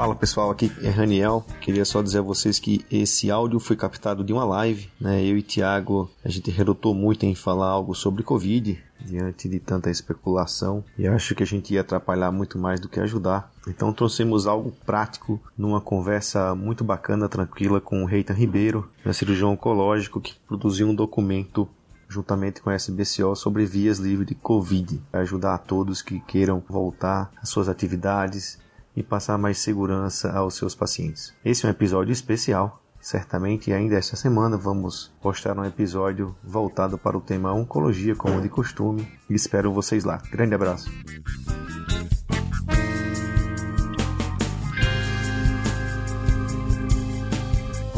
Fala pessoal, aqui é Raniel. Queria só dizer a vocês que esse áudio foi captado de uma live, né? Eu e Thiago, a gente relutou muito em falar algo sobre Covid diante de tanta especulação e acho que a gente ia atrapalhar muito mais do que ajudar. Então trouxemos algo prático numa conversa muito bacana, tranquila com o Reitan Ribeiro, né, cirurgião oncológico que produziu um documento juntamente com a SBCO sobre vias livres de Covid, para ajudar a todos que queiram voltar às suas atividades e passar mais segurança aos seus pacientes. Esse é um episódio especial. Certamente ainda esta semana vamos postar um episódio voltado para o tema oncologia, como de costume, espero vocês lá. Grande abraço.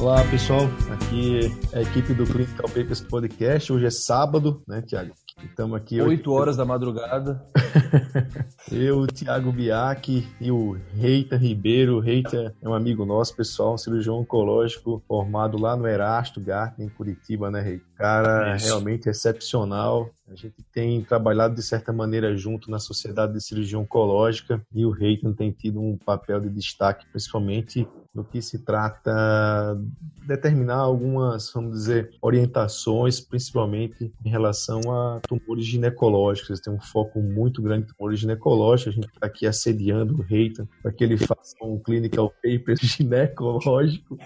Olá pessoal, aqui é a equipe do Clinical Papers Podcast. Hoje é sábado, né, Tiago? Estamos aqui. 8 horas da madrugada. eu, o Thiago Biac e o Reita Ribeiro. O Reita é um amigo nosso, pessoal, um cirurgião oncológico formado lá no Erasto Garten, em Curitiba, né, Reita? Cara, Isso. realmente excepcional. A gente tem trabalhado de certa maneira junto na Sociedade de Cirurgia Oncológica e o Reita tem tido um papel de destaque, principalmente no que se trata determinar algumas, vamos dizer, orientações, principalmente em relação a tumores ginecológicos. Têm um foco muito grande em tumores ginecológicos. A gente está aqui assediando o Reitan para que ele faça um clinical paper ginecológico.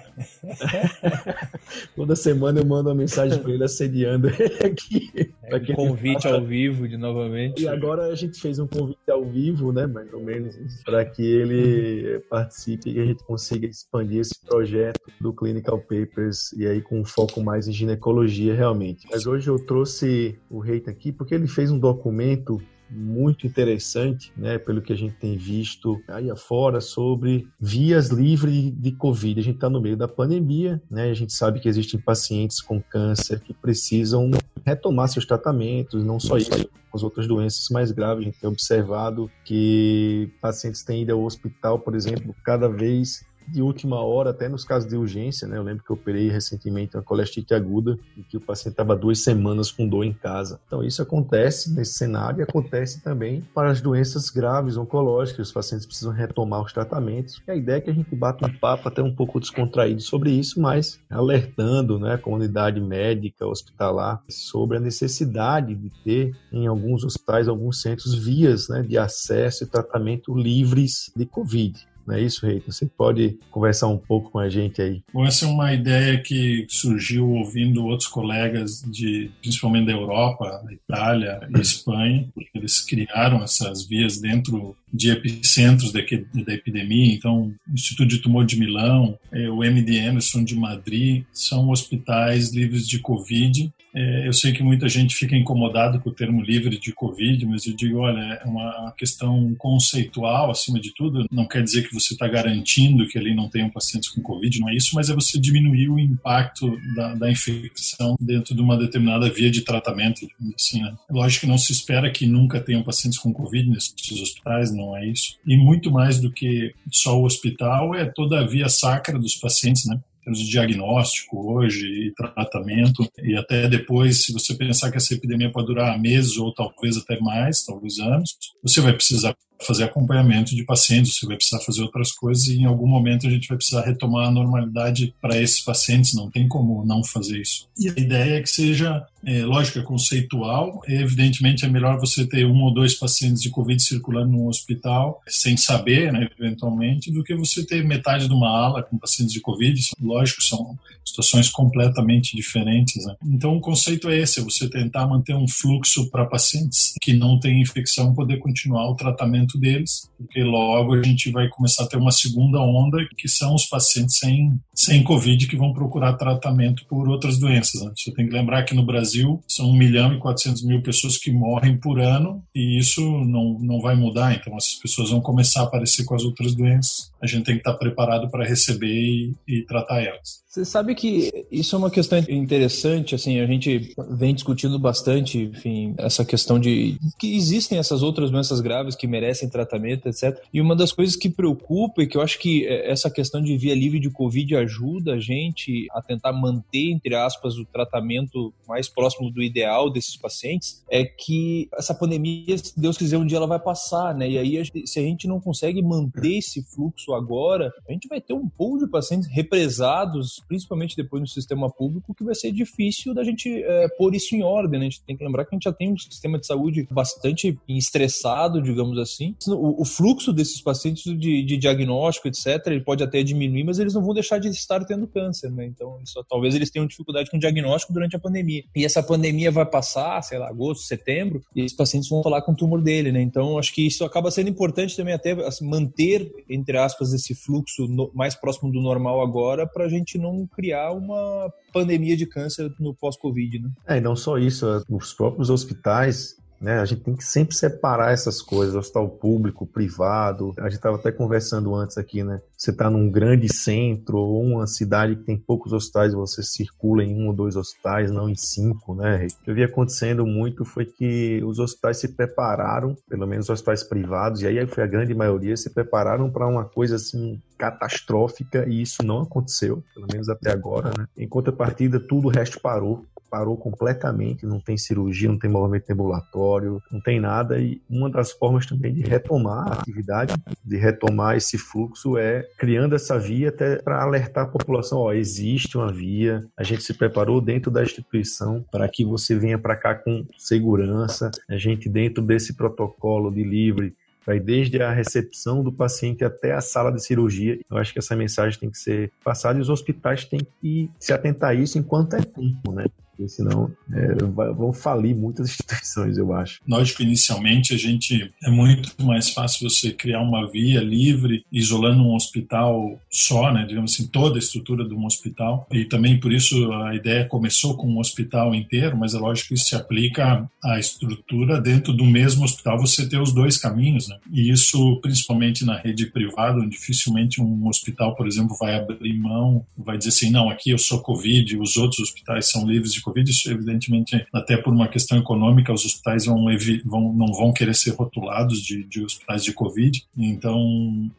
Toda semana eu mando uma mensagem para ele assediando ele aqui. É, um convite ao vivo de novamente. E agora a gente fez um convite ao vivo, né, mais ou menos, para que ele participe e a gente consiga expandir esse projeto do Clinical Papers e aí com um foco mais em ginecologia realmente. Mas hoje eu trouxe o Reita aqui porque ele fez um documento muito interessante, né, pelo que a gente tem visto aí afora sobre vias livres de Covid. A gente está no meio da pandemia, né, a gente sabe que existem pacientes com câncer que precisam retomar seus tratamentos, não só isso, as outras doenças mais graves. A gente tem observado que pacientes têm ido ao hospital, por exemplo, cada vez de última hora, até nos casos de urgência, né? Eu lembro que eu operei recentemente uma colestite aguda e que o paciente estava duas semanas com dor em casa. Então, isso acontece nesse cenário e acontece também para as doenças graves oncológicas. Os pacientes precisam retomar os tratamentos. E a ideia é que a gente bata um papo até um pouco descontraído sobre isso, mas alertando né, a comunidade médica, hospitalar, sobre a necessidade de ter em alguns hospitais, alguns centros, vias né, de acesso e tratamento livres de Covid. Não é isso, Reito? Você pode conversar um pouco com a gente aí? Bom, essa é uma ideia que surgiu ouvindo outros colegas, de, principalmente da Europa, da Itália e Espanha, eles criaram essas vias dentro de epicentros da, da epidemia. Então, o Instituto de Tumor de Milão, é, o MD Anderson de Madrid, são hospitais livres de Covid é, eu sei que muita gente fica incomodado com o termo livre de Covid, mas eu digo, olha, é uma questão conceitual acima de tudo. Não quer dizer que você está garantindo que ali não tenham pacientes com Covid, não é isso, mas é você diminuir o impacto da, da infecção dentro de uma determinada via de tratamento. Assim, né? Lógico que não se espera que nunca tenham pacientes com Covid nesses hospitais, não é isso. E muito mais do que só o hospital, é toda a via sacra dos pacientes, né? termos de diagnóstico hoje e tratamento, e até depois, se você pensar que essa epidemia pode durar meses ou talvez até mais, talvez anos, você vai precisar fazer acompanhamento de pacientes, você vai precisar fazer outras coisas e em algum momento a gente vai precisar retomar a normalidade para esses pacientes, não tem como não fazer isso. E a ideia é que seja, é, lógico, é conceitual, evidentemente é melhor você ter um ou dois pacientes de Covid circulando no hospital sem saber, né, eventualmente, do que você ter metade de uma ala com pacientes de Covid, lógico, são situações completamente diferentes. Né? Então o conceito é esse, é você tentar manter um fluxo para pacientes que não têm infecção poder continuar o tratamento tratamento deles, porque logo a gente vai começar a ter uma segunda onda, que são os pacientes sem, sem Covid que vão procurar tratamento por outras doenças. Né? Você tem que lembrar que no Brasil são 1 milhão e 400 mil pessoas que morrem por ano e isso não, não vai mudar, então essas pessoas vão começar a aparecer com as outras doenças. A gente tem que estar preparado para receber e, e tratar elas. Você sabe que isso é uma questão interessante, assim, a gente vem discutindo bastante, enfim, essa questão de que existem essas outras doenças graves que merecem tratamento, etc. E uma das coisas que preocupa e que eu acho que é, essa questão de via livre de Covid ajuda a gente a tentar manter, entre aspas, o tratamento mais próximo do ideal desses pacientes, é que essa pandemia, se Deus quiser, um dia ela vai passar, né? E aí, se a gente não consegue manter esse fluxo agora, a gente vai ter um pool de pacientes represados principalmente depois no sistema público, que vai ser difícil da gente é, pôr isso em ordem. Né? A gente tem que lembrar que a gente já tem um sistema de saúde bastante estressado, digamos assim. O, o fluxo desses pacientes de, de, diagnóstico, etc., ele pode até diminuir, mas eles não vão deixar de estar tendo câncer, né? Então, isso, talvez eles tenham dificuldade com o diagnóstico durante a pandemia. E essa pandemia vai passar, sei lá, agosto, setembro, e esses pacientes vão falar com o tumor dele, né? Então, acho que isso acaba sendo importante também até assim, manter, entre aspas, esse fluxo no, mais próximo do normal agora, para a gente não criar uma pandemia de câncer no pós-Covid, né? É, e não só isso, os próprios hospitais né? A gente tem que sempre separar essas coisas, hospital público, privado. A gente estava até conversando antes aqui, né? Você está num grande centro ou uma cidade que tem poucos hospitais, você circula em um ou dois hospitais, não em cinco, né? O que havia acontecendo muito foi que os hospitais se prepararam, pelo menos os hospitais privados, e aí foi a grande maioria, se prepararam para uma coisa assim catastrófica e isso não aconteceu, pelo menos até agora, né? Em contrapartida, tudo o resto parou parou completamente, não tem cirurgia, não tem movimento ambulatório, não tem nada. E uma das formas também de retomar a atividade, de retomar esse fluxo, é criando essa via até para alertar a população: ó, existe uma via, a gente se preparou dentro da instituição para que você venha para cá com segurança, a gente, dentro desse protocolo de livre vai desde a recepção do paciente até a sala de cirurgia. Eu acho que essa mensagem tem que ser passada e os hospitais têm que se atentar a isso enquanto é tempo, né? Porque senão é, vão falir muitas instituições, eu acho. Lógico, inicialmente a gente é muito mais fácil você criar uma via livre, isolando um hospital só, né, digamos assim, toda a estrutura de um hospital. E também por isso a ideia começou com um hospital inteiro, mas é lógico que isso se aplica à estrutura dentro do mesmo hospital, você ter os dois caminhos, né? E isso principalmente na rede privada, onde dificilmente um hospital, por exemplo, vai abrir mão, vai dizer assim, não, aqui eu sou Covid, os outros hospitais são livres de Covid, isso evidentemente até por uma questão econômica, os hospitais vão, vão não vão querer ser rotulados de, de hospitais de Covid, então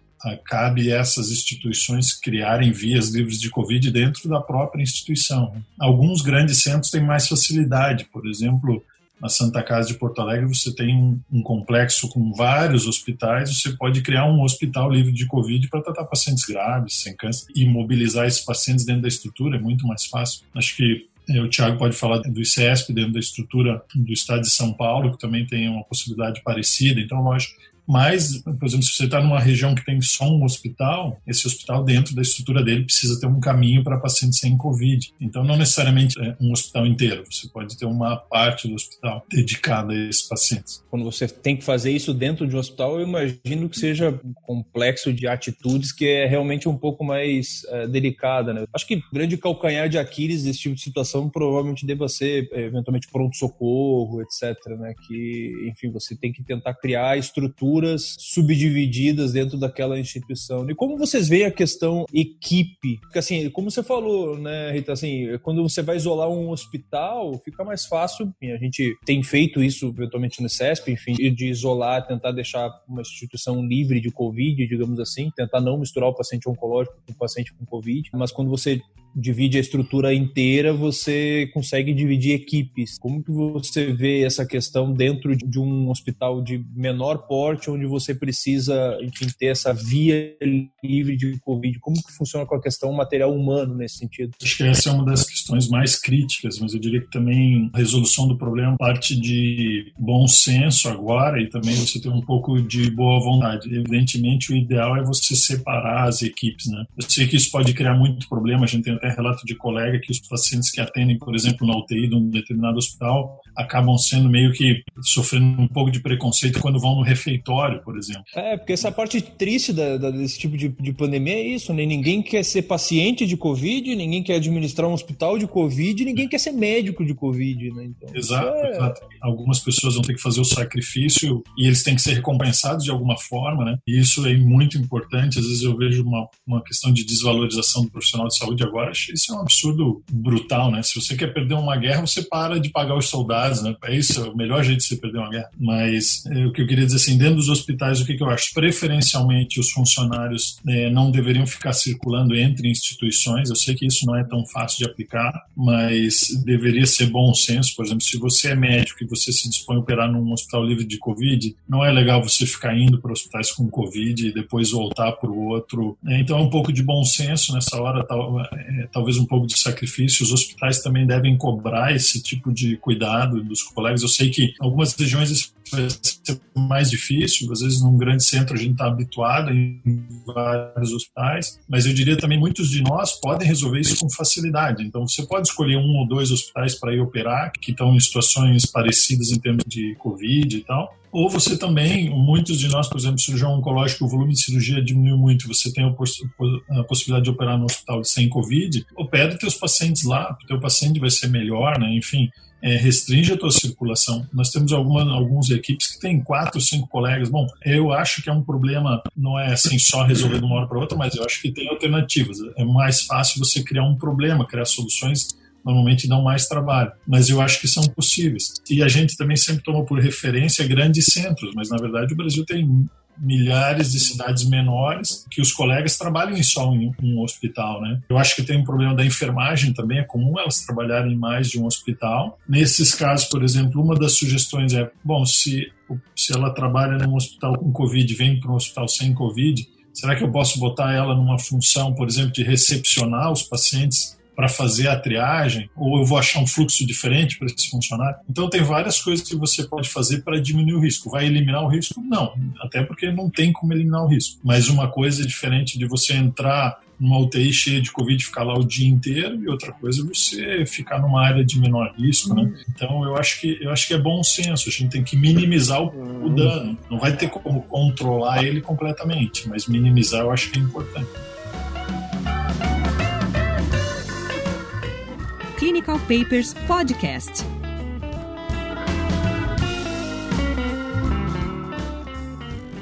cabe essas instituições criarem vias livres de Covid dentro da própria instituição. Alguns grandes centros têm mais facilidade, por exemplo, na Santa Casa de Porto Alegre você tem um, um, complexo com vários hospitais, você pode criar um hospital livre de Covid para tratar pacientes graves, sem câncer, e mobilizar esses pacientes dentro da estrutura é muito mais fácil. Acho que o Tiago pode falar do ICESP dentro da estrutura do estado de São Paulo, que também tem uma possibilidade parecida. Então, lógico, mas, por exemplo, se você está numa região que tem só um hospital, esse hospital, dentro da estrutura dele, precisa ter um caminho para pacientes sem Covid. Então, não necessariamente é um hospital inteiro, você pode ter uma parte do hospital dedicada a esses pacientes. Quando você tem que fazer isso dentro de um hospital, eu imagino que seja um complexo de atitudes que é realmente um pouco mais é, delicada. Né? Acho que grande calcanhar de Aquiles desse tipo de situação provavelmente deva ser, eventualmente, pronto-socorro, etc. Né? Que, enfim, você tem que tentar criar estrutura estruturas subdivididas dentro daquela instituição. E como vocês veem a questão equipe? Porque assim, como você falou, né, Rita, assim, quando você vai isolar um hospital, fica mais fácil. A gente tem feito isso eventualmente no CESP, enfim, de isolar, tentar deixar uma instituição livre de Covid, digamos assim, tentar não misturar o paciente oncológico com o paciente com Covid. Mas quando você divide a estrutura inteira, você consegue dividir equipes. Como que você vê essa questão dentro de um hospital de menor porte, onde você precisa, enfim, ter essa via livre de Covid? Como que funciona com a questão material humano nesse sentido? Acho que essa é uma das questões mais críticas, mas eu diria que também a resolução do problema parte de bom senso agora e também você ter um pouco de boa vontade. Evidentemente, o ideal é você separar as equipes, né? Eu sei que isso pode criar muito problema, a gente tem até relato de colega que os pacientes que atendem, por exemplo, na UTI de um determinado hospital, acabam sendo meio que sofrendo um pouco de preconceito quando vão no refeitório, por exemplo. É, porque essa parte triste da, da, desse tipo de, de pandemia é isso, né? Ninguém quer ser paciente de Covid, ninguém quer administrar um hospital de Covid, ninguém quer ser médico de Covid, né? Então, exato, é... exato. Algumas pessoas vão ter que fazer o sacrifício e eles têm que ser recompensados de alguma forma, né? E isso é muito importante. Às vezes eu vejo uma, uma questão de desvalorização do profissional de saúde agora. Isso é um absurdo brutal, né? Se você quer perder uma guerra, você para de pagar os soldados, né? É isso, é o melhor jeito de você perder uma guerra. Mas é, o que eu queria dizer assim, dentro dos hospitais, o que, que eu acho? Preferencialmente, os funcionários é, não deveriam ficar circulando entre instituições. Eu sei que isso não é tão fácil de aplicar, mas deveria ser bom senso. Por exemplo, se você é médico e você se dispõe a operar num hospital livre de Covid, não é legal você ficar indo para hospitais com Covid e depois voltar para o outro. É, então, é um pouco de bom senso nessa hora, tal, é, talvez um pouco de sacrifício. Os hospitais também devem cobrar esse tipo de cuidado dos colegas. Eu sei que em algumas regiões isso vai ser mais difícil, às vezes num grande centro a gente está habituado em vários hospitais, mas eu diria também muitos de nós podem resolver isso com facilidade. Então você pode escolher um ou dois hospitais para ir operar, que estão em situações parecidas em termos de Covid e tal, ou você também, muitos de nós, por exemplo, cirurgião oncológico, o volume de cirurgia diminuiu muito, você tem a possibilidade de operar no hospital sem Covid, opere teus pacientes lá, o teu paciente vai ser melhor, né? Enfim, é, restringe a tua circulação. Nós temos alguma, algumas equipes que têm quatro, cinco colegas. Bom, eu acho que é um problema, não é assim só resolver de uma hora para outra, mas eu acho que tem alternativas. É mais fácil você criar um problema, criar soluções normalmente dão mais trabalho, mas eu acho que são possíveis. E a gente também sempre toma por referência grandes centros, mas na verdade o Brasil tem milhares de cidades menores que os colegas trabalham só em um hospital, né? Eu acho que tem um problema da enfermagem também, é comum elas trabalharem em mais de um hospital. Nesses casos, por exemplo, uma das sugestões é, bom, se, se ela trabalha num hospital com Covid vem para um hospital sem Covid, será que eu posso botar ela numa função, por exemplo, de recepcionar os pacientes para fazer a triagem, ou eu vou achar um fluxo diferente para esse funcionário. Então, tem várias coisas que você pode fazer para diminuir o risco. Vai eliminar o risco? Não, até porque não tem como eliminar o risco. Mas uma coisa é diferente de você entrar numa UTI cheia de Covid ficar lá o dia inteiro e outra coisa é você ficar numa área de menor risco, né? Então eu acho que eu acho que é bom senso, a gente tem que minimizar o, o dano. Não vai ter como controlar ele completamente, mas minimizar eu acho que é importante. Clinical Papers Podcast.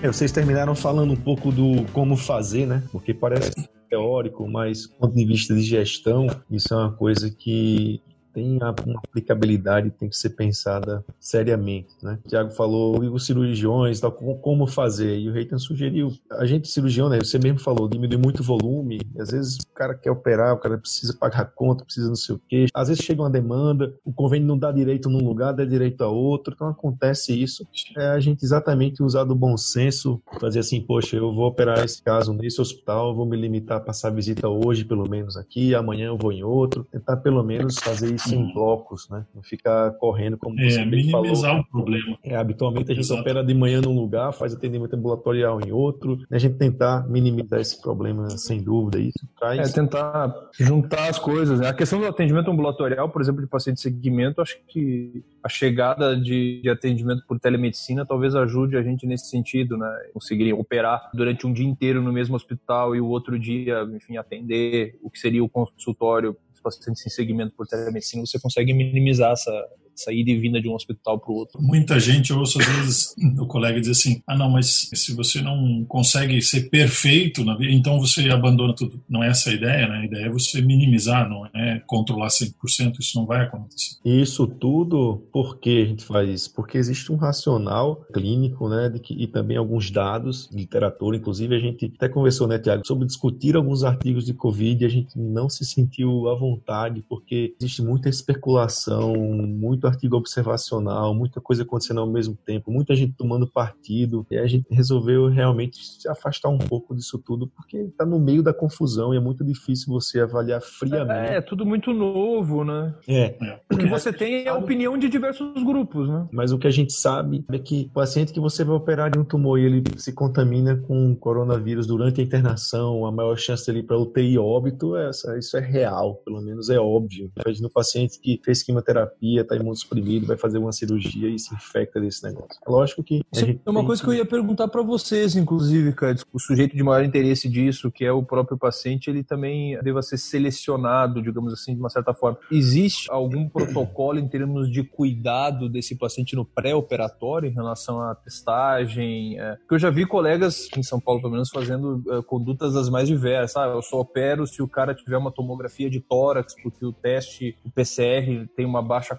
É, vocês terminaram falando um pouco do como fazer, né? Porque parece teórico, mas do ponto de vista de gestão, isso é uma coisa que tem uma aplicabilidade tem que ser pensada seriamente, né? O Tiago falou e os cirurgiões, tal, como fazer, e o Reitan sugeriu, a gente cirurgião, né, você mesmo falou, diminui muito volume, às vezes o cara quer operar, o cara precisa pagar conta, precisa não sei o quê, às vezes chega uma demanda, o convênio não dá direito num lugar, dá direito a outro, então acontece isso, é a gente exatamente usar do bom senso, fazer assim, poxa, eu vou operar esse caso nesse hospital, vou me limitar a passar visita hoje, pelo menos aqui, amanhã eu vou em outro, tentar pelo menos fazer isso em blocos, né? Não ficar correndo como é, você bem minimizar falou. o problema. É, habitualmente a gente Exato. opera de manhã num lugar, faz atendimento ambulatorial em outro. Né? A gente tentar minimizar esse problema, sem dúvida, isso traz. É tentar juntar as coisas. Né? A questão do atendimento ambulatorial, por exemplo, de paciente de segmento, acho que a chegada de, de atendimento por telemedicina talvez ajude a gente nesse sentido, né? Conseguir operar durante um dia inteiro no mesmo hospital e o outro dia, enfim, atender o que seria o consultório pacientes em segmento por telemedicina, você consegue minimizar essa, sair de vinda de um hospital para o outro. Muita gente, eu ouço às vezes o colega dizer assim: ah, não, mas se você não consegue ser perfeito na vida, então você abandona tudo. Não é essa a ideia, né? A ideia é você minimizar, não é controlar 100%, isso não vai acontecer. Isso tudo, por que a gente faz isso? Porque existe um racional clínico, né, de que, e também alguns dados, literatura, inclusive a gente até conversou, né, Tiago, sobre discutir alguns artigos de Covid e a gente não se sentiu à vontade, porque existe muita especulação, muito muito artigo observacional, muita coisa acontecendo ao mesmo tempo, muita gente tomando partido, e a gente resolveu realmente se afastar um pouco disso tudo, porque está no meio da confusão e é muito difícil você avaliar friamente. É, é tudo muito novo, né? É. O que você tem é a opinião de diversos grupos, né? Mas o que a gente sabe é que o paciente que você vai operar de um tumor e ele se contamina com coronavírus durante a internação, a maior chance dele para UTI óbito, é essa, isso é real, pelo menos é óbvio. Um paciente que fez quimioterapia, está imunossuprimido, vai fazer uma cirurgia e se infecta desse negócio. Lógico que. é uma coisa que... que eu ia perguntar para vocês, inclusive, cara. O sujeito de maior interesse disso, que é o próprio paciente, ele também deva ser selecionado, digamos assim, de uma certa forma. Existe algum protocolo em termos de cuidado desse paciente no pré-operatório em relação à testagem? É, porque eu já vi colegas em São Paulo, pelo menos, fazendo é, condutas das mais diversas. Ah, eu só opero se o cara tiver uma tomografia de tórax, porque o teste, o PCR, tem uma baixa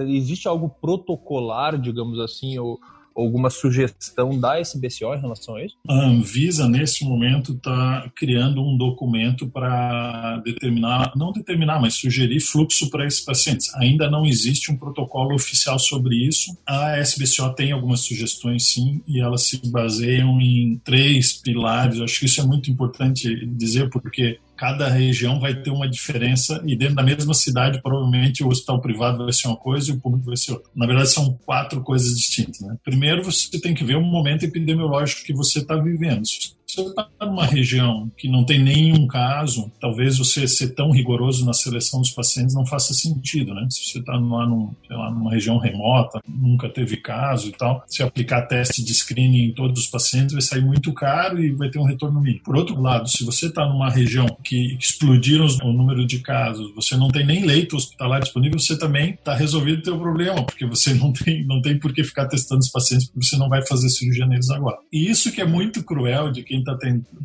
Existe algo protocolar, digamos assim, ou alguma sugestão da SBCO em relação a isso? A Anvisa, nesse momento, está criando um documento para determinar, não determinar, mas sugerir fluxo para esses pacientes. Ainda não existe um protocolo oficial sobre isso. A SBCO tem algumas sugestões, sim, e elas se baseiam em três pilares. Eu acho que isso é muito importante dizer, porque cada região vai ter uma diferença e dentro da mesma cidade provavelmente o hospital privado vai ser uma coisa e o público vai ser outra. Na verdade são quatro coisas distintas. Né? Primeiro você tem que ver o momento epidemiológico que você está vivendo se você está numa região que não tem nenhum caso, talvez você ser tão rigoroso na seleção dos pacientes não faça sentido, né? Se você está numa, num, lá, numa região remota, nunca teve caso e tal, se aplicar teste de screening em todos os pacientes vai sair muito caro e vai ter um retorno mínimo. Por outro lado, se você está numa região que explodiram o número de casos, você não tem nem leito hospitalar disponível, você também está resolvido o teu problema, porque você não tem, não tem por que ficar testando os pacientes, porque você não vai fazer cirurgia neles agora. E isso que é muito cruel de quem tá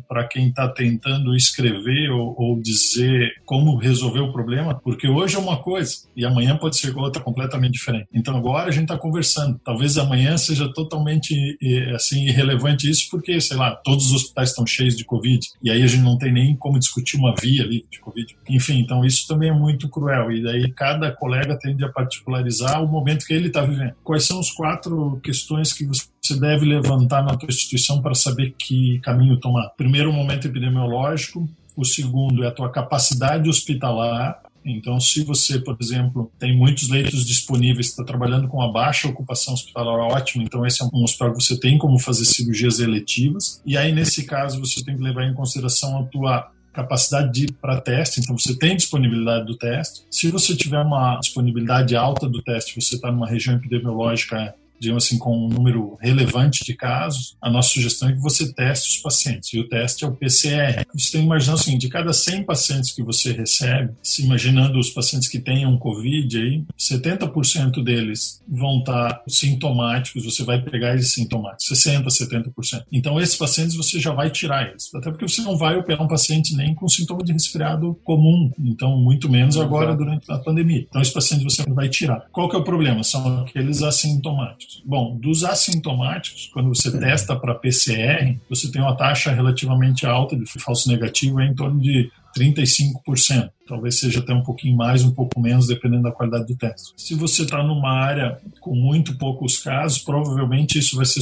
para quem está tentando escrever ou, ou, dizer como resolver o problema, porque hoje é uma coisa e amanhã pode ser outra completamente diferente. Então agora a gente está conversando. Talvez amanhã seja totalmente assim irrelevante isso, porque sei lá todos os hospitais estão cheios de covid e aí a gente não tem nem como discutir uma via livre de covid. Enfim, então isso também é muito cruel e daí cada colega tende a particularizar o momento que ele está vivendo. Quais são as quatro questões que você você deve levantar na tua instituição para saber que caminho tomar. Primeiro, o momento epidemiológico. O segundo é a tua capacidade hospitalar. Então, se você, por exemplo, tem muitos leitos disponíveis, está trabalhando com a baixa ocupação hospitalar, ótimo. Então, esse é um hospital que você tem como fazer cirurgias eletivas. E aí, nesse caso, você tem que levar em consideração a tua capacidade para teste, então você tem disponibilidade do teste. Se você tiver uma disponibilidade alta do teste, você está numa região epidemiológica digamos assim, com um número relevante de casos, a nossa sugestão é que você teste os pacientes. E o teste é o PCR. Você tem que imaginar o seguinte, de cada 100 pacientes que você recebe, se imaginando os pacientes que tenham Covid aí, 70% deles vão estar sintomáticos, você vai pegar eles sintomáticos, 60%, 70%. Então, esses pacientes você já vai tirar eles. Até porque você não vai operar um paciente nem com sintoma de resfriado comum. Então, muito menos agora durante a pandemia. Então, esses pacientes você vai tirar. Qual que é o problema? São aqueles assintomáticos. Bom, dos assintomáticos, quando você testa para PCR, você tem uma taxa relativamente alta de falso negativo, é em torno de 35%. Talvez seja até um pouquinho mais, um pouco menos, dependendo da qualidade do teste. Se você está numa área com muito poucos casos, provavelmente isso vai ser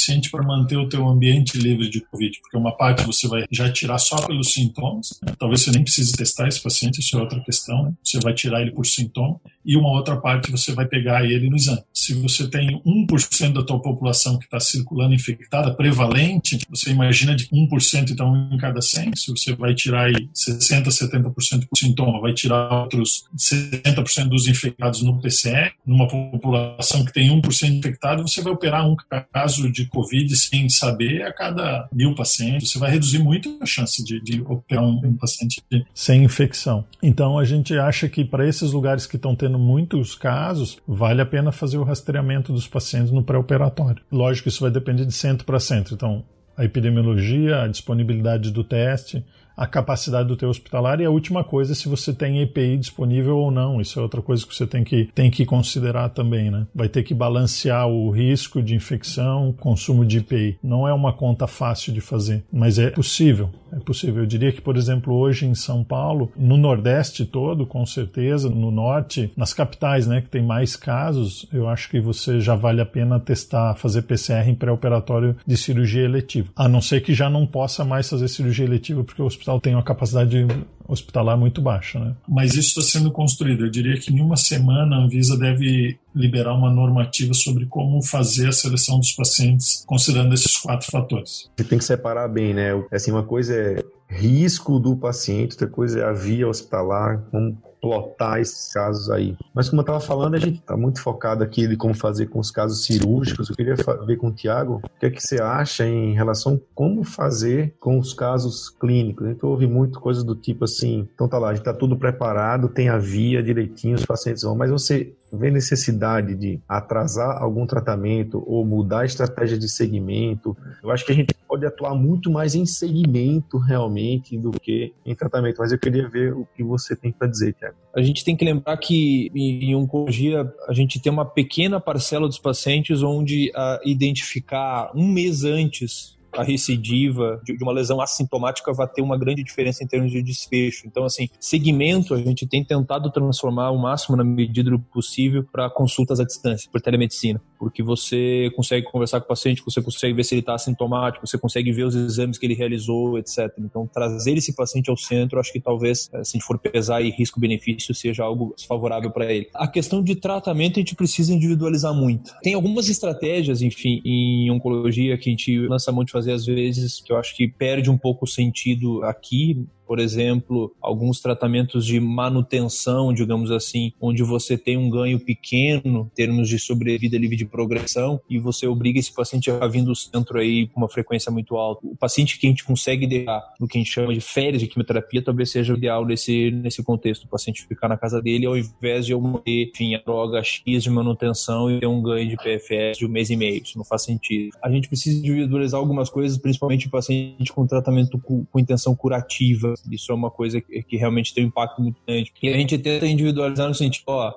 suficiente para manter o teu ambiente livre de Covid, porque uma parte você vai já tirar só pelos sintomas, né? talvez você nem precise testar esse paciente, isso é outra questão, né? você vai tirar ele por sintoma, e uma outra parte você vai pegar ele no exame. Se você tem 1% da tua população que está circulando infectada, prevalente, você imagina de 1%, então em cada 100, se você vai tirar aí 60%, 70% por sintoma, vai tirar outros 70% dos infectados no PCR, numa população que tem 1% infectado, você vai operar um caso de Covid sem saber a cada mil pacientes, você vai reduzir muito a chance de, de operar um, um paciente. Sem infecção. Então a gente acha que para esses lugares que estão tendo muitos casos, vale a pena fazer o rastreamento dos pacientes no pré-operatório. Lógico, isso vai depender de centro para centro. Então, a epidemiologia, a disponibilidade do teste, a capacidade do teu hospitalar e a última coisa se você tem EPI disponível ou não. Isso é outra coisa que você tem que, tem que considerar também, né? Vai ter que balancear o risco de infecção, consumo de EPI. Não é uma conta fácil de fazer, mas é possível. É possível. Eu diria que, por exemplo, hoje em São Paulo, no Nordeste todo, com certeza, no Norte, nas capitais, né, que tem mais casos, eu acho que você já vale a pena testar, fazer PCR em pré-operatório de cirurgia eletiva. A não ser que já não possa mais fazer cirurgia eletiva porque o hospital tem uma capacidade hospitalar muito baixa, né? Mas isso está sendo construído. Eu diria que em uma semana a Anvisa deve liberar uma normativa sobre como fazer a seleção dos pacientes considerando esses quatro fatores. Você tem que separar bem, né? Assim, uma coisa é risco do paciente, outra coisa é a via hospitalar, como plotar esses casos aí. Mas como eu estava falando, a gente está muito focado aqui de como fazer com os casos cirúrgicos. Eu queria ver com o Tiago o que é que você acha em relação a como fazer com os casos clínicos. A gente ouve muito coisas do tipo assim, então tá lá, a gente está tudo preparado, tem a via direitinho, os pacientes vão, mas você vê necessidade de atrasar algum tratamento ou mudar a estratégia de segmento, eu acho que a gente pode atuar muito mais em segmento realmente do que em tratamento. Mas eu queria ver o que você tem para dizer, Tiago. A gente tem que lembrar que em oncologia a gente tem uma pequena parcela dos pacientes onde a identificar um mês antes a recidiva de uma lesão assintomática vai ter uma grande diferença em termos de desfecho. Então, assim, segmento a gente tem tentado transformar o máximo na medida do possível para consultas à distância, por telemedicina, porque você consegue conversar com o paciente, você consegue ver se ele está assintomático, você consegue ver os exames que ele realizou, etc. Então, trazer esse paciente ao centro, acho que talvez, eh, se a gente for pesar e risco-benefício, seja algo favorável para ele. A questão de tratamento a gente precisa individualizar muito. Tem algumas estratégias, enfim, em oncologia que a gente lança muito fazer às vezes, que eu acho que perde um pouco o sentido aqui, por exemplo, alguns tratamentos de manutenção, digamos assim, onde você tem um ganho pequeno em termos de sobrevida livre de progressão e você obriga esse paciente a vir do centro aí com uma frequência muito alta. O paciente que a gente consegue deixar no que a gente chama de férias de quimioterapia talvez seja o ideal nesse, nesse contexto, o paciente ficar na casa dele ao invés de eu manter, enfim, a droga X de manutenção e ter um ganho de PFS de um mês e meio. Isso não faz sentido. A gente precisa individualizar algumas coisas, principalmente o paciente com tratamento com, com intenção curativa, isso é uma coisa que, que realmente tem um impacto muito grande. E a gente tenta individualizar no sentido, ó,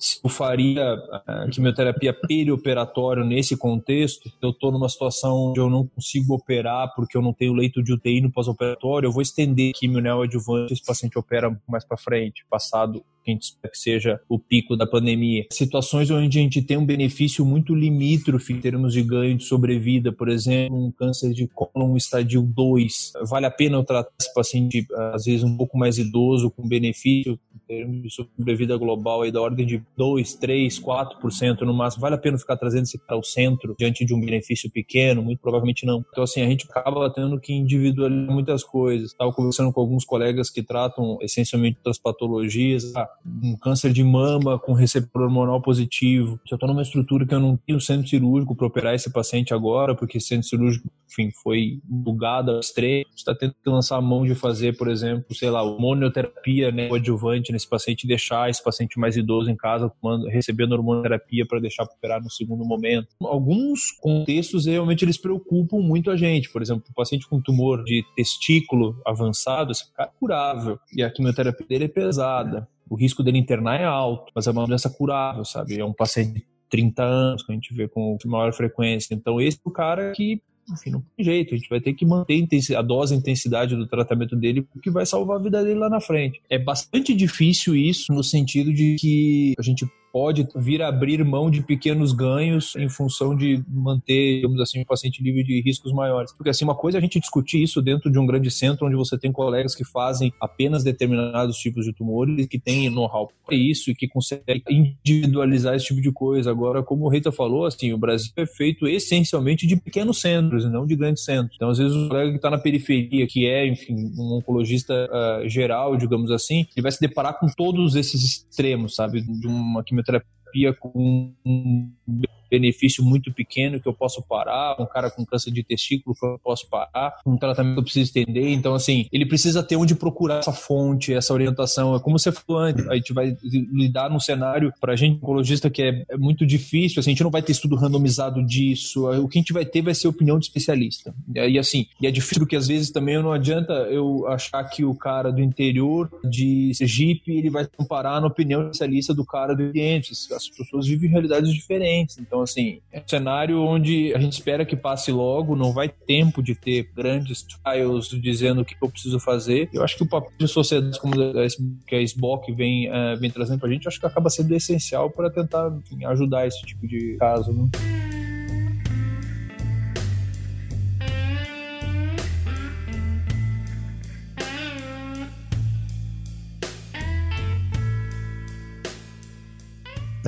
se eu faria a quimioterapia perioperatório nesse contexto, eu estou numa situação onde eu não consigo operar porque eu não tenho leito de UTI no pós-operatório, eu vou estender quimio neoadjuvante, esse paciente opera mais para frente, passado que a gente espera que seja o pico da pandemia. Situações onde a gente tem um benefício muito limítrofe em termos de ganho de sobrevida, por exemplo, um câncer de cólon estadio 2. Vale a pena eu tratar esse paciente, às vezes, um pouco mais idoso, com benefício termos de sobrevida global aí da ordem de 2, 3, 4% no máximo. Vale a pena ficar trazendo esse para o centro diante de um benefício pequeno? Muito provavelmente não. Então, assim, a gente acaba tendo que individualizar muitas coisas. Estava conversando com alguns colegas que tratam essencialmente outras patologias. Ah, um câncer de mama com receptor hormonal positivo. Se eu estou numa estrutura que eu não tenho centro cirúrgico para operar esse paciente agora, porque centro cirúrgico, enfim, foi bugado ao extremo, está tendo que lançar a mão de fazer, por exemplo, sei lá, hormonioterapia né, adjuvante nesse paciente deixar esse paciente mais idoso em casa recebendo hormonioterapia para deixar para operar no segundo momento. Alguns contextos realmente eles preocupam muito a gente. Por exemplo, o paciente com tumor de testículo avançado, esse cara é curável e a quimioterapia dele é pesada o risco dele internar é alto, mas é uma doença curável, sabe? É um paciente de 30 anos que a gente vê com maior frequência. Então, esse é o cara que enfim, não tem jeito, a gente vai ter que manter a dose, a intensidade do tratamento dele, porque vai salvar a vida dele lá na frente. É bastante difícil isso, no sentido de que a gente pode vir a abrir mão de pequenos ganhos em função de manter, digamos assim, o paciente livre de riscos maiores. Porque assim, uma coisa é a gente discutir isso dentro de um grande centro onde você tem colegas que fazem apenas determinados tipos de tumores, que têm know-how para isso e que conseguem individualizar esse tipo de coisa. Agora, como o Rita falou, assim, o Brasil é feito essencialmente de pequenos centros e não de grandes centros. Então, às vezes, o colega que está na periferia, que é, enfim, um oncologista uh, geral, digamos assim, ele vai se deparar com todos esses extremos, sabe? De uma quimioterapia quimioterapia com benefício muito pequeno que eu posso parar, um cara com câncer de testículo que eu posso parar, um tratamento que eu preciso estender. Então, assim, ele precisa ter onde procurar essa fonte, essa orientação. É como você falou antes, a gente vai lidar num cenário, para a gente, oncologista, que é, é, muito difícil, assim, a gente não vai ter estudo randomizado disso, o que a gente vai ter vai ser opinião de especialista. E assim, e é difícil porque às vezes também não adianta eu achar que o cara do interior de Sergipe, ele vai comparar na opinião especialista do cara do Oriente. As pessoas vivem realidades diferentes. Então, então, assim, é um cenário onde a gente espera que passe logo, não vai tempo de ter grandes trials dizendo o que eu preciso fazer. Eu acho que o papel de sociedades como que a SBOC vem, uh, vem trazendo pra gente, acho que acaba sendo essencial para tentar enfim, ajudar esse tipo de caso. Né?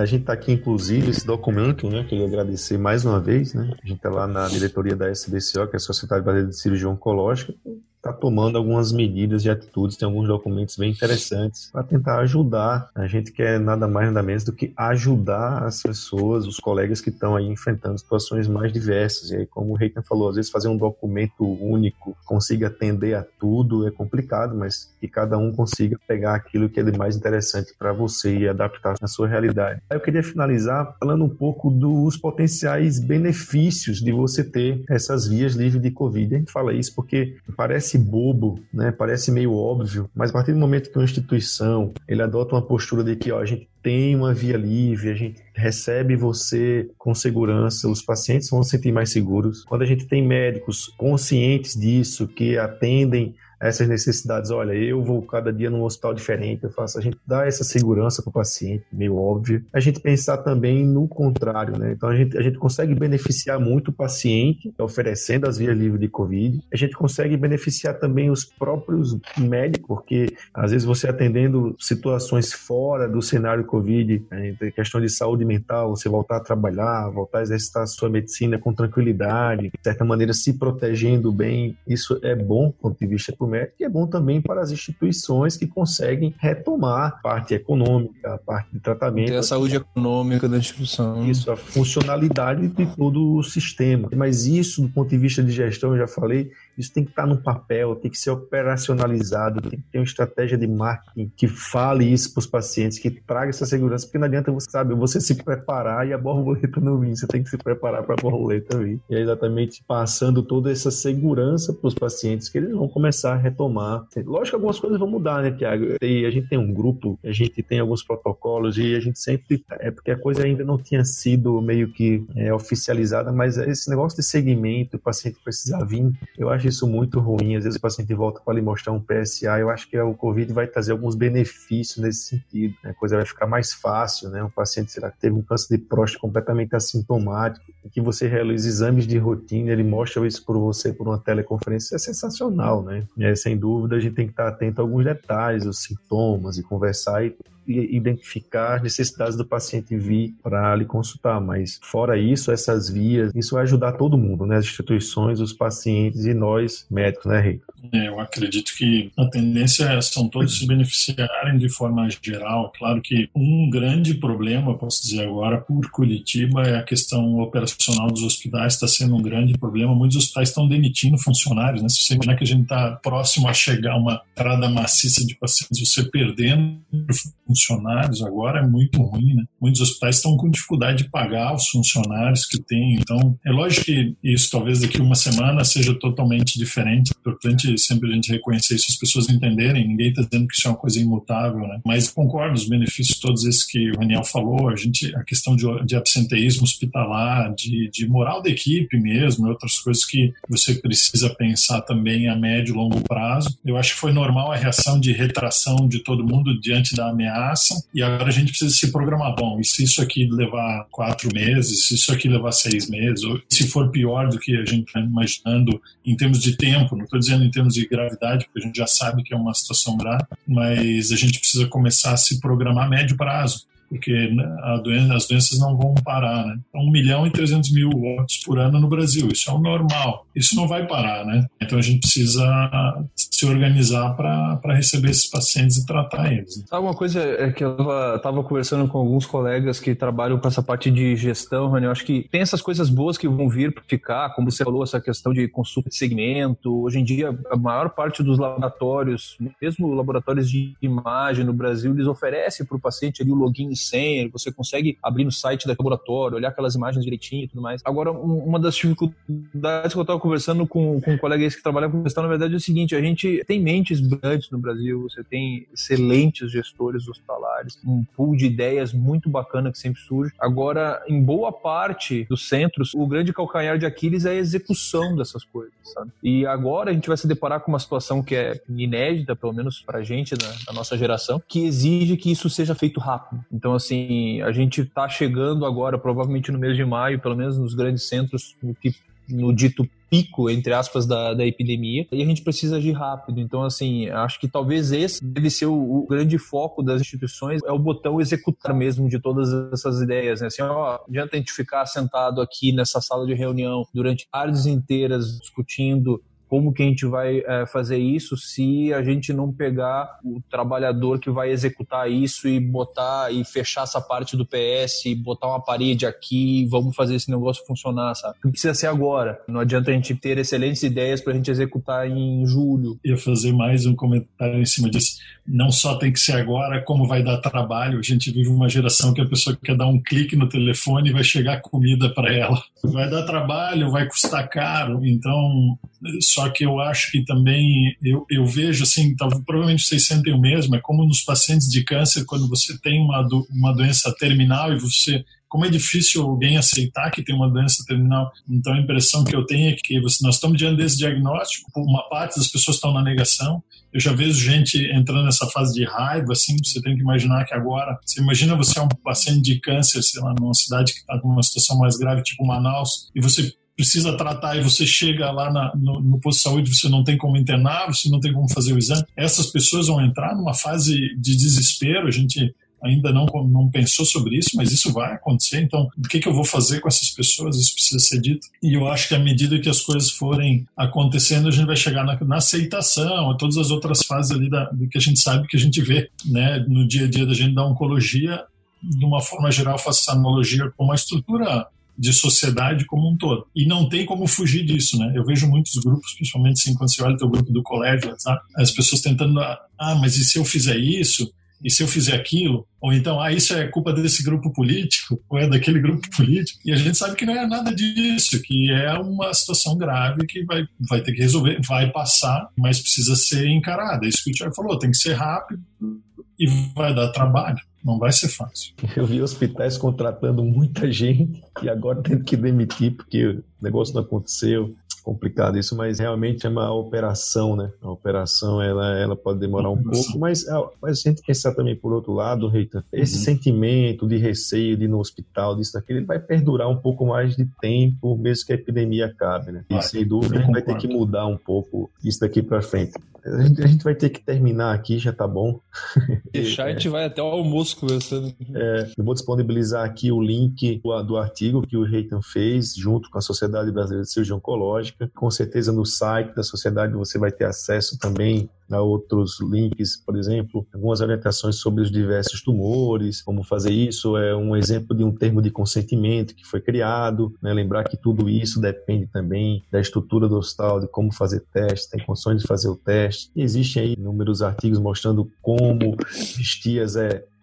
A gente está aqui, inclusive, esse documento, né? Queria agradecer mais uma vez, né? A gente está lá na diretoria da SBCO, que é a Sociedade Brasileira de Cirurgia Oncológica, está tomando algumas medidas e atitudes, tem alguns documentos bem interessantes para tentar ajudar. A gente quer nada mais nada menos do que ajudar as pessoas, os colegas que estão aí enfrentando situações mais diversas. E aí, como o Reitan falou, às vezes fazer um documento único, consiga atender a tudo é complicado, mas que cada um consiga pegar aquilo que é de mais interessante para você e adaptar na sua realidade. Eu queria finalizar falando um pouco dos potenciais benefícios de você ter essas vias livres de Covid. A gente fala isso porque parece parece bobo, né? Parece meio óbvio, mas a partir do momento que uma instituição ele adota uma postura de que ó, a gente tem uma via livre, a gente recebe você com segurança, os pacientes vão se sentir mais seguros. Quando a gente tem médicos conscientes disso, que atendem essas necessidades. Olha, eu vou cada dia num hospital diferente, eu faço. A gente dá essa segurança para o paciente, meio óbvio. A gente pensar também no contrário, né? Então a gente, a gente consegue beneficiar muito o paciente oferecendo as vias livres de Covid. A gente consegue beneficiar também os próprios médicos, porque às vezes você atendendo situações fora do cenário Covid, né? questão de saúde mental, você voltar a trabalhar, voltar a exercitar a sua medicina com tranquilidade, de certa maneira se protegendo bem, isso é bom do ponto de vista para médico e é bom também para as instituições que conseguem retomar a parte econômica, a parte de tratamento. A saúde econômica da instituição. Isso, a funcionalidade de todo o sistema. Mas isso, do ponto de vista de gestão, eu já falei, isso tem que estar no papel, tem que ser operacionalizado, tem que ter uma estratégia de marketing que fale isso para os pacientes, que traga essa segurança, porque não adianta você, sabe, você se preparar e a borboleta não vir, você tem que se preparar para a borboleta vir. E é exatamente passando toda essa segurança para os pacientes que eles vão começar a retomar. Lógico que algumas coisas vão mudar, né, Tiago? A gente tem um grupo, a gente tem alguns protocolos e a gente sempre. É porque a coisa ainda não tinha sido meio que é, oficializada, mas esse negócio de segmento, o paciente precisar vir, eu acho isso muito ruim. Às vezes o paciente volta para lhe mostrar um PSA. Eu acho que o Covid vai trazer alguns benefícios nesse sentido. Né? A coisa vai ficar mais fácil, né? Um paciente, será que teve um câncer de próstata completamente assintomático, que você realiza exames de rotina, ele mostra isso por você por uma teleconferência, é sensacional, né? É, sem dúvida, a gente tem que estar atento a alguns detalhes, os sintomas e conversar e identificar as necessidades do paciente vir para lhe consultar, mas fora isso, essas vias, isso vai ajudar todo mundo, né? As instituições, os pacientes e nós, médicos, né, Rei? É, eu acredito que a tendência é, são todos se beneficiarem de forma geral. Claro que um grande problema, posso dizer agora, por Curitiba, é a questão operacional dos hospitais, está sendo um grande problema. Muitos hospitais estão demitindo funcionários, né? Se você imaginar que a gente está próximo a chegar uma entrada maciça de pacientes, você perdendo funcionários agora é muito ruim, né? Muitos hospitais estão com dificuldade de pagar os funcionários que têm. Então, é lógico que isso talvez daqui uma semana seja totalmente diferente. É importante sempre a gente reconhecer isso, as pessoas entenderem. Ninguém está dizendo que isso é uma coisa imutável, né? Mas concordo, os benefícios todos esses que o Raniel falou, a gente, a questão de, de absenteísmo hospitalar, de, de moral da equipe mesmo, outras coisas que você precisa pensar também a médio e longo prazo. Eu acho que foi normal a reação de retração de todo mundo diante da ameaça e agora a gente precisa se programar. Bom, e se isso aqui levar quatro meses, se isso aqui levar seis meses, ou se for pior do que a gente está imaginando em termos de tempo, não estou dizendo em termos de gravidade, porque a gente já sabe que é uma situação grave, mas a gente precisa começar a se programar a médio prazo porque doença, as doenças não vão parar, né? 1 milhão e 300 mil óbitos por ano no Brasil, isso é o normal. Isso não vai parar, né? Então a gente precisa se organizar para receber esses pacientes e tratar eles. Né? Uma coisa é que eu estava conversando com alguns colegas que trabalham com essa parte de gestão, Rani, eu acho que tem essas coisas boas que vão vir para ficar, como você falou, essa questão de consulta de segmento. Hoje em dia, a maior parte dos laboratórios, mesmo laboratórios de imagem no Brasil, eles oferecem para o paciente ali o login senha, você consegue abrir no site do laboratório, olhar aquelas imagens direitinho e tudo mais. Agora, um, uma das dificuldades que eu estava conversando com, com um colega que trabalha com gestão, na verdade, é o seguinte: a gente tem mentes brilhantes no Brasil, você tem excelentes gestores hospitalares, um pool de ideias muito bacana que sempre surge. Agora, em boa parte dos centros, o grande calcanhar de Aquiles é a execução dessas coisas, sabe? E agora a gente vai se deparar com uma situação que é inédita, pelo menos pra gente, da, da nossa geração, que exige que isso seja feito rápido. Então, assim, a gente está chegando agora, provavelmente no mês de maio, pelo menos nos grandes centros, no que no dito pico, entre aspas, da, da epidemia, e a gente precisa agir rápido. Então, assim, acho que talvez esse deve ser o, o grande foco das instituições, é o botão executar mesmo de todas essas ideias, né? Assim, ó, adianta a gente ficar sentado aqui nessa sala de reunião durante tardes inteiras discutindo como que a gente vai é, fazer isso se a gente não pegar o trabalhador que vai executar isso e botar e fechar essa parte do PS, botar uma parede aqui, vamos fazer esse negócio funcionar, sabe? Precisa ser agora. Não adianta a gente ter excelentes ideias para a gente executar em julho. Ia fazer mais um comentário em cima disso. Não só tem que ser agora, como vai dar trabalho. A gente vive uma geração que a pessoa quer dar um clique no telefone e vai chegar comida para ela. Vai dar trabalho, vai custar caro. Então, só que eu acho que também, eu, eu vejo assim, talvez, provavelmente vocês sentem o mesmo, é como nos pacientes de câncer, quando você tem uma, do, uma doença terminal e você como é difícil alguém aceitar que tem uma doença terminal. Então a impressão que eu tenho é que nós estamos diante desse diagnóstico, uma parte das pessoas estão na negação. Eu já vejo gente entrando nessa fase de raiva, assim, você tem que imaginar que agora, você imagina você é um paciente de câncer, sei lá, numa cidade que está com uma situação mais grave, tipo Manaus, e você precisa tratar e você chega lá na, no, no, posto de saúde, você não tem como internar, você não tem como fazer o exame, essas pessoas vão entrar numa fase de desespero. A gente ainda não, não pensou sobre isso, mas isso vai acontecer. Então, o que, que eu vou fazer com essas pessoas? Isso precisa ser dito. E eu acho que à medida que as coisas forem acontecendo, a gente vai chegar na, na aceitação, a todas as outras fases ali da, do que a gente sabe, que a gente vê né, no dia a dia da gente da oncologia. De uma forma geral, faço essa analogia com uma estrutura de sociedade como um todo. E não tem como fugir disso, né? Eu vejo muitos grupos, principalmente assim, quando você olha o teu grupo do colégio, sabe? as pessoas tentando, ah, mas e se eu fizer isso? E se eu fizer aquilo? Ou então, ah, isso é culpa desse grupo político? Ou é daquele grupo político? E a gente sabe que não é nada disso, que é uma situação grave que vai, vai ter que resolver, vai passar, mas precisa ser encarada. Isso que o Tiago falou, tem que ser rápido e vai dar trabalho. Não vai ser fácil. Eu vi hospitais contratando muita gente e agora tendo que demitir porque o negócio não aconteceu. Complicado isso, mas realmente é uma operação, né? A operação ela, ela pode demorar um pouco, mas, ah, mas a gente pensar também por outro lado, Reita, esse uhum. sentimento de receio de ir no hospital, disso, daquilo, ele vai perdurar um pouco mais de tempo, mesmo que a epidemia acabe, né? E sem dúvida a gente vai ter que mudar um pouco isso daqui para frente. A gente, a gente, vai ter que terminar aqui, já tá bom. Deixar, a gente vai até o almoço conversando. É, eu vou disponibilizar aqui o link do, do artigo que o Reitan fez, junto com a Sociedade Brasileira de Cirurgia Oncológica. Com certeza no site da sociedade você vai ter acesso também a outros links, por exemplo, algumas orientações sobre os diversos tumores, como fazer isso, é um exemplo de um termo de consentimento que foi criado, né? lembrar que tudo isso depende também da estrutura do hospital, de como fazer teste, tem condições de fazer o teste. E existem aí inúmeros artigos mostrando como vestir as,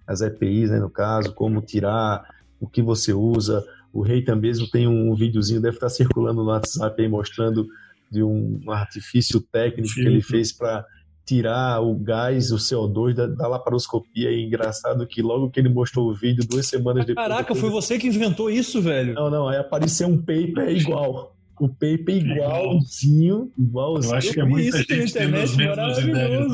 as EPIs, né, no caso, como tirar, o que você usa. O Rei também mesmo tem um videozinho, deve estar circulando no WhatsApp aí, mostrando de um artifício técnico Sim. que ele fez para tirar o gás, o CO2 da, da laparoscopia. E engraçado que logo que ele mostrou o vídeo, duas semanas depois. Caraca, foi você que inventou isso, velho? Não, não, aí apareceu um paper igual. O paper igualzinho, igualzinho. Eu acho que é muita isso gente tem as mesmas ideias.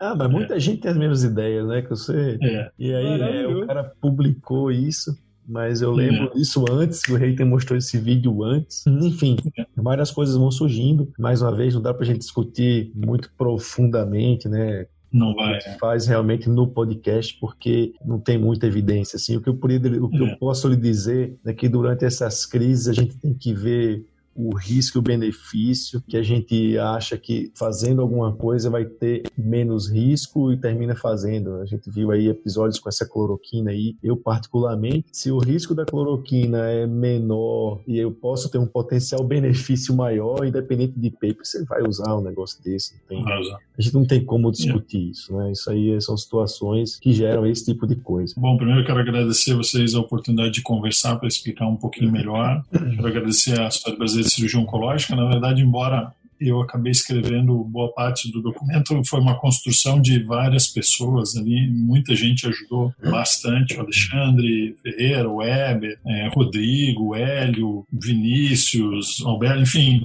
Ah, mas muita é. gente tem as mesmas ideias, né? Que você... É. E aí é, o cara publicou isso mas eu lembro é. disso antes, o Reiter mostrou esse vídeo antes. Enfim, várias coisas vão surgindo. Mais uma vez, não dá pra gente discutir muito profundamente, né? Não vai. Faz realmente no podcast, porque não tem muita evidência. Assim, o que eu, o que é. eu posso lhe dizer é que durante essas crises a gente tem que ver o risco e o benefício, que a gente acha que fazendo alguma coisa vai ter menos risco e termina fazendo. A gente viu aí episódios com essa cloroquina aí. Eu, particularmente, se o risco da cloroquina é menor e eu posso ter um potencial benefício maior, independente de paper, você vai usar um negócio desse. Tem... A gente não tem como discutir yeah. isso, né? Isso aí são situações que geram esse tipo de coisa. Bom, primeiro eu quero agradecer a vocês a oportunidade de conversar para explicar um pouquinho melhor. Quero agradecer a Sociedade Brasileira cirurgia oncológica. Na verdade, embora eu acabei escrevendo boa parte do documento, foi uma construção de várias pessoas ali, muita gente ajudou bastante, o Alexandre Ferreira, o Weber, é, Rodrigo, Hélio, Vinícius, Alberto, enfim,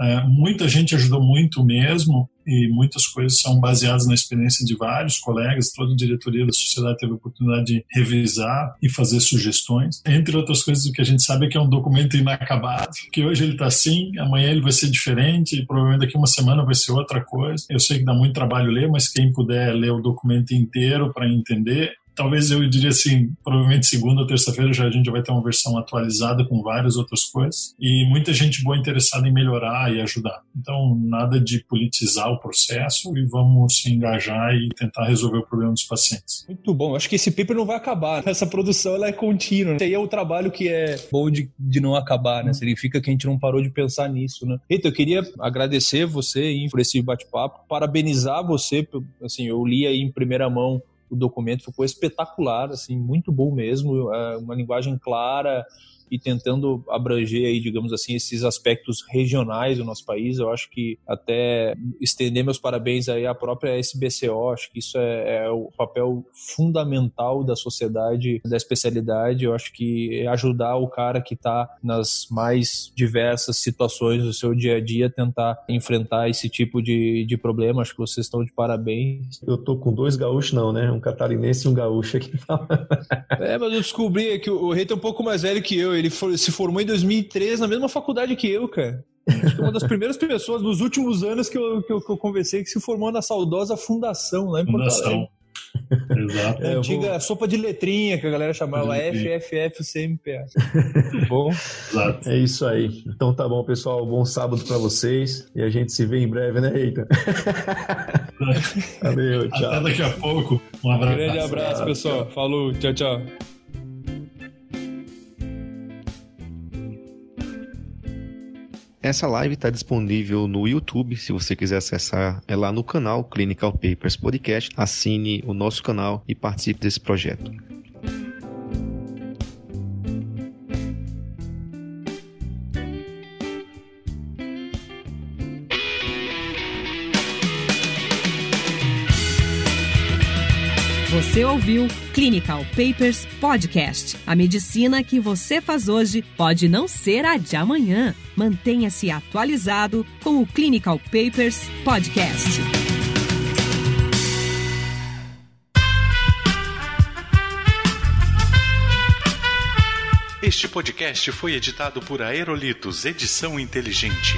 É, muita gente ajudou muito mesmo e muitas coisas são baseadas na experiência de vários colegas. Toda a diretoria da sociedade teve a oportunidade de revisar e fazer sugestões. Entre outras coisas, o que a gente sabe é que é um documento inacabado, que hoje ele está assim, amanhã ele vai ser diferente e provavelmente daqui uma semana vai ser outra coisa. Eu sei que dá muito trabalho ler, mas quem puder ler o documento inteiro para entender, talvez eu diria assim, provavelmente segunda ou terça-feira já a gente vai ter uma versão atualizada com várias outras coisas e muita gente boa interessada em melhorar e ajudar. Então, nada de politizar o processo e vamos se engajar e tentar resolver o problema dos pacientes. Muito bom. Acho que esse paper não vai acabar. Essa produção ela é contínua. Esse aí é o trabalho que é bom de, de não acabar, né? Significa que a gente não parou de pensar nisso, né? Eita, eu queria agradecer você por esse bate-papo, parabenizar você, assim, eu li aí em primeira mão o documento ficou espetacular, assim, muito bom mesmo, é uma linguagem clara, e tentando abranger aí, digamos assim, esses aspectos regionais do nosso país. Eu acho que até estender meus parabéns aí à própria SBCO, acho que isso é, é o papel fundamental da sociedade, da especialidade. Eu acho que é ajudar o cara que está nas mais diversas situações do seu dia a dia tentar enfrentar esse tipo de, de problema. Acho que vocês estão de parabéns. Eu tô com dois gaúchos, não, né? Um catarinense e um gaúcho aqui. é, mas eu descobri que o Rei é um pouco mais velho que eu ele for, se formou em 2003 na mesma faculdade que eu, cara. Acho que uma das primeiras pessoas nos últimos anos que eu, que eu, que eu conversei que se formou na saudosa Fundação, lá em Fundação. Exato. É, antiga vou... sopa de letrinha que a galera chamava FFF CMPA. Muito bom. Exato. É isso aí. Então tá bom, pessoal. Bom sábado para vocês e a gente se vê em breve, né, Eita? Valeu, tchau. Até daqui a pouco. Um abraço. Um grande abraço, pessoal. Falou, tchau, tchau. Essa live está disponível no YouTube, se você quiser acessar, é lá no canal Clinical Papers Podcast. Assine o nosso canal e participe desse projeto. Você ouviu Clinical Papers Podcast. A medicina que você faz hoje pode não ser a de amanhã. Mantenha-se atualizado com o Clinical Papers Podcast. Este podcast foi editado por Aerolitos Edição Inteligente.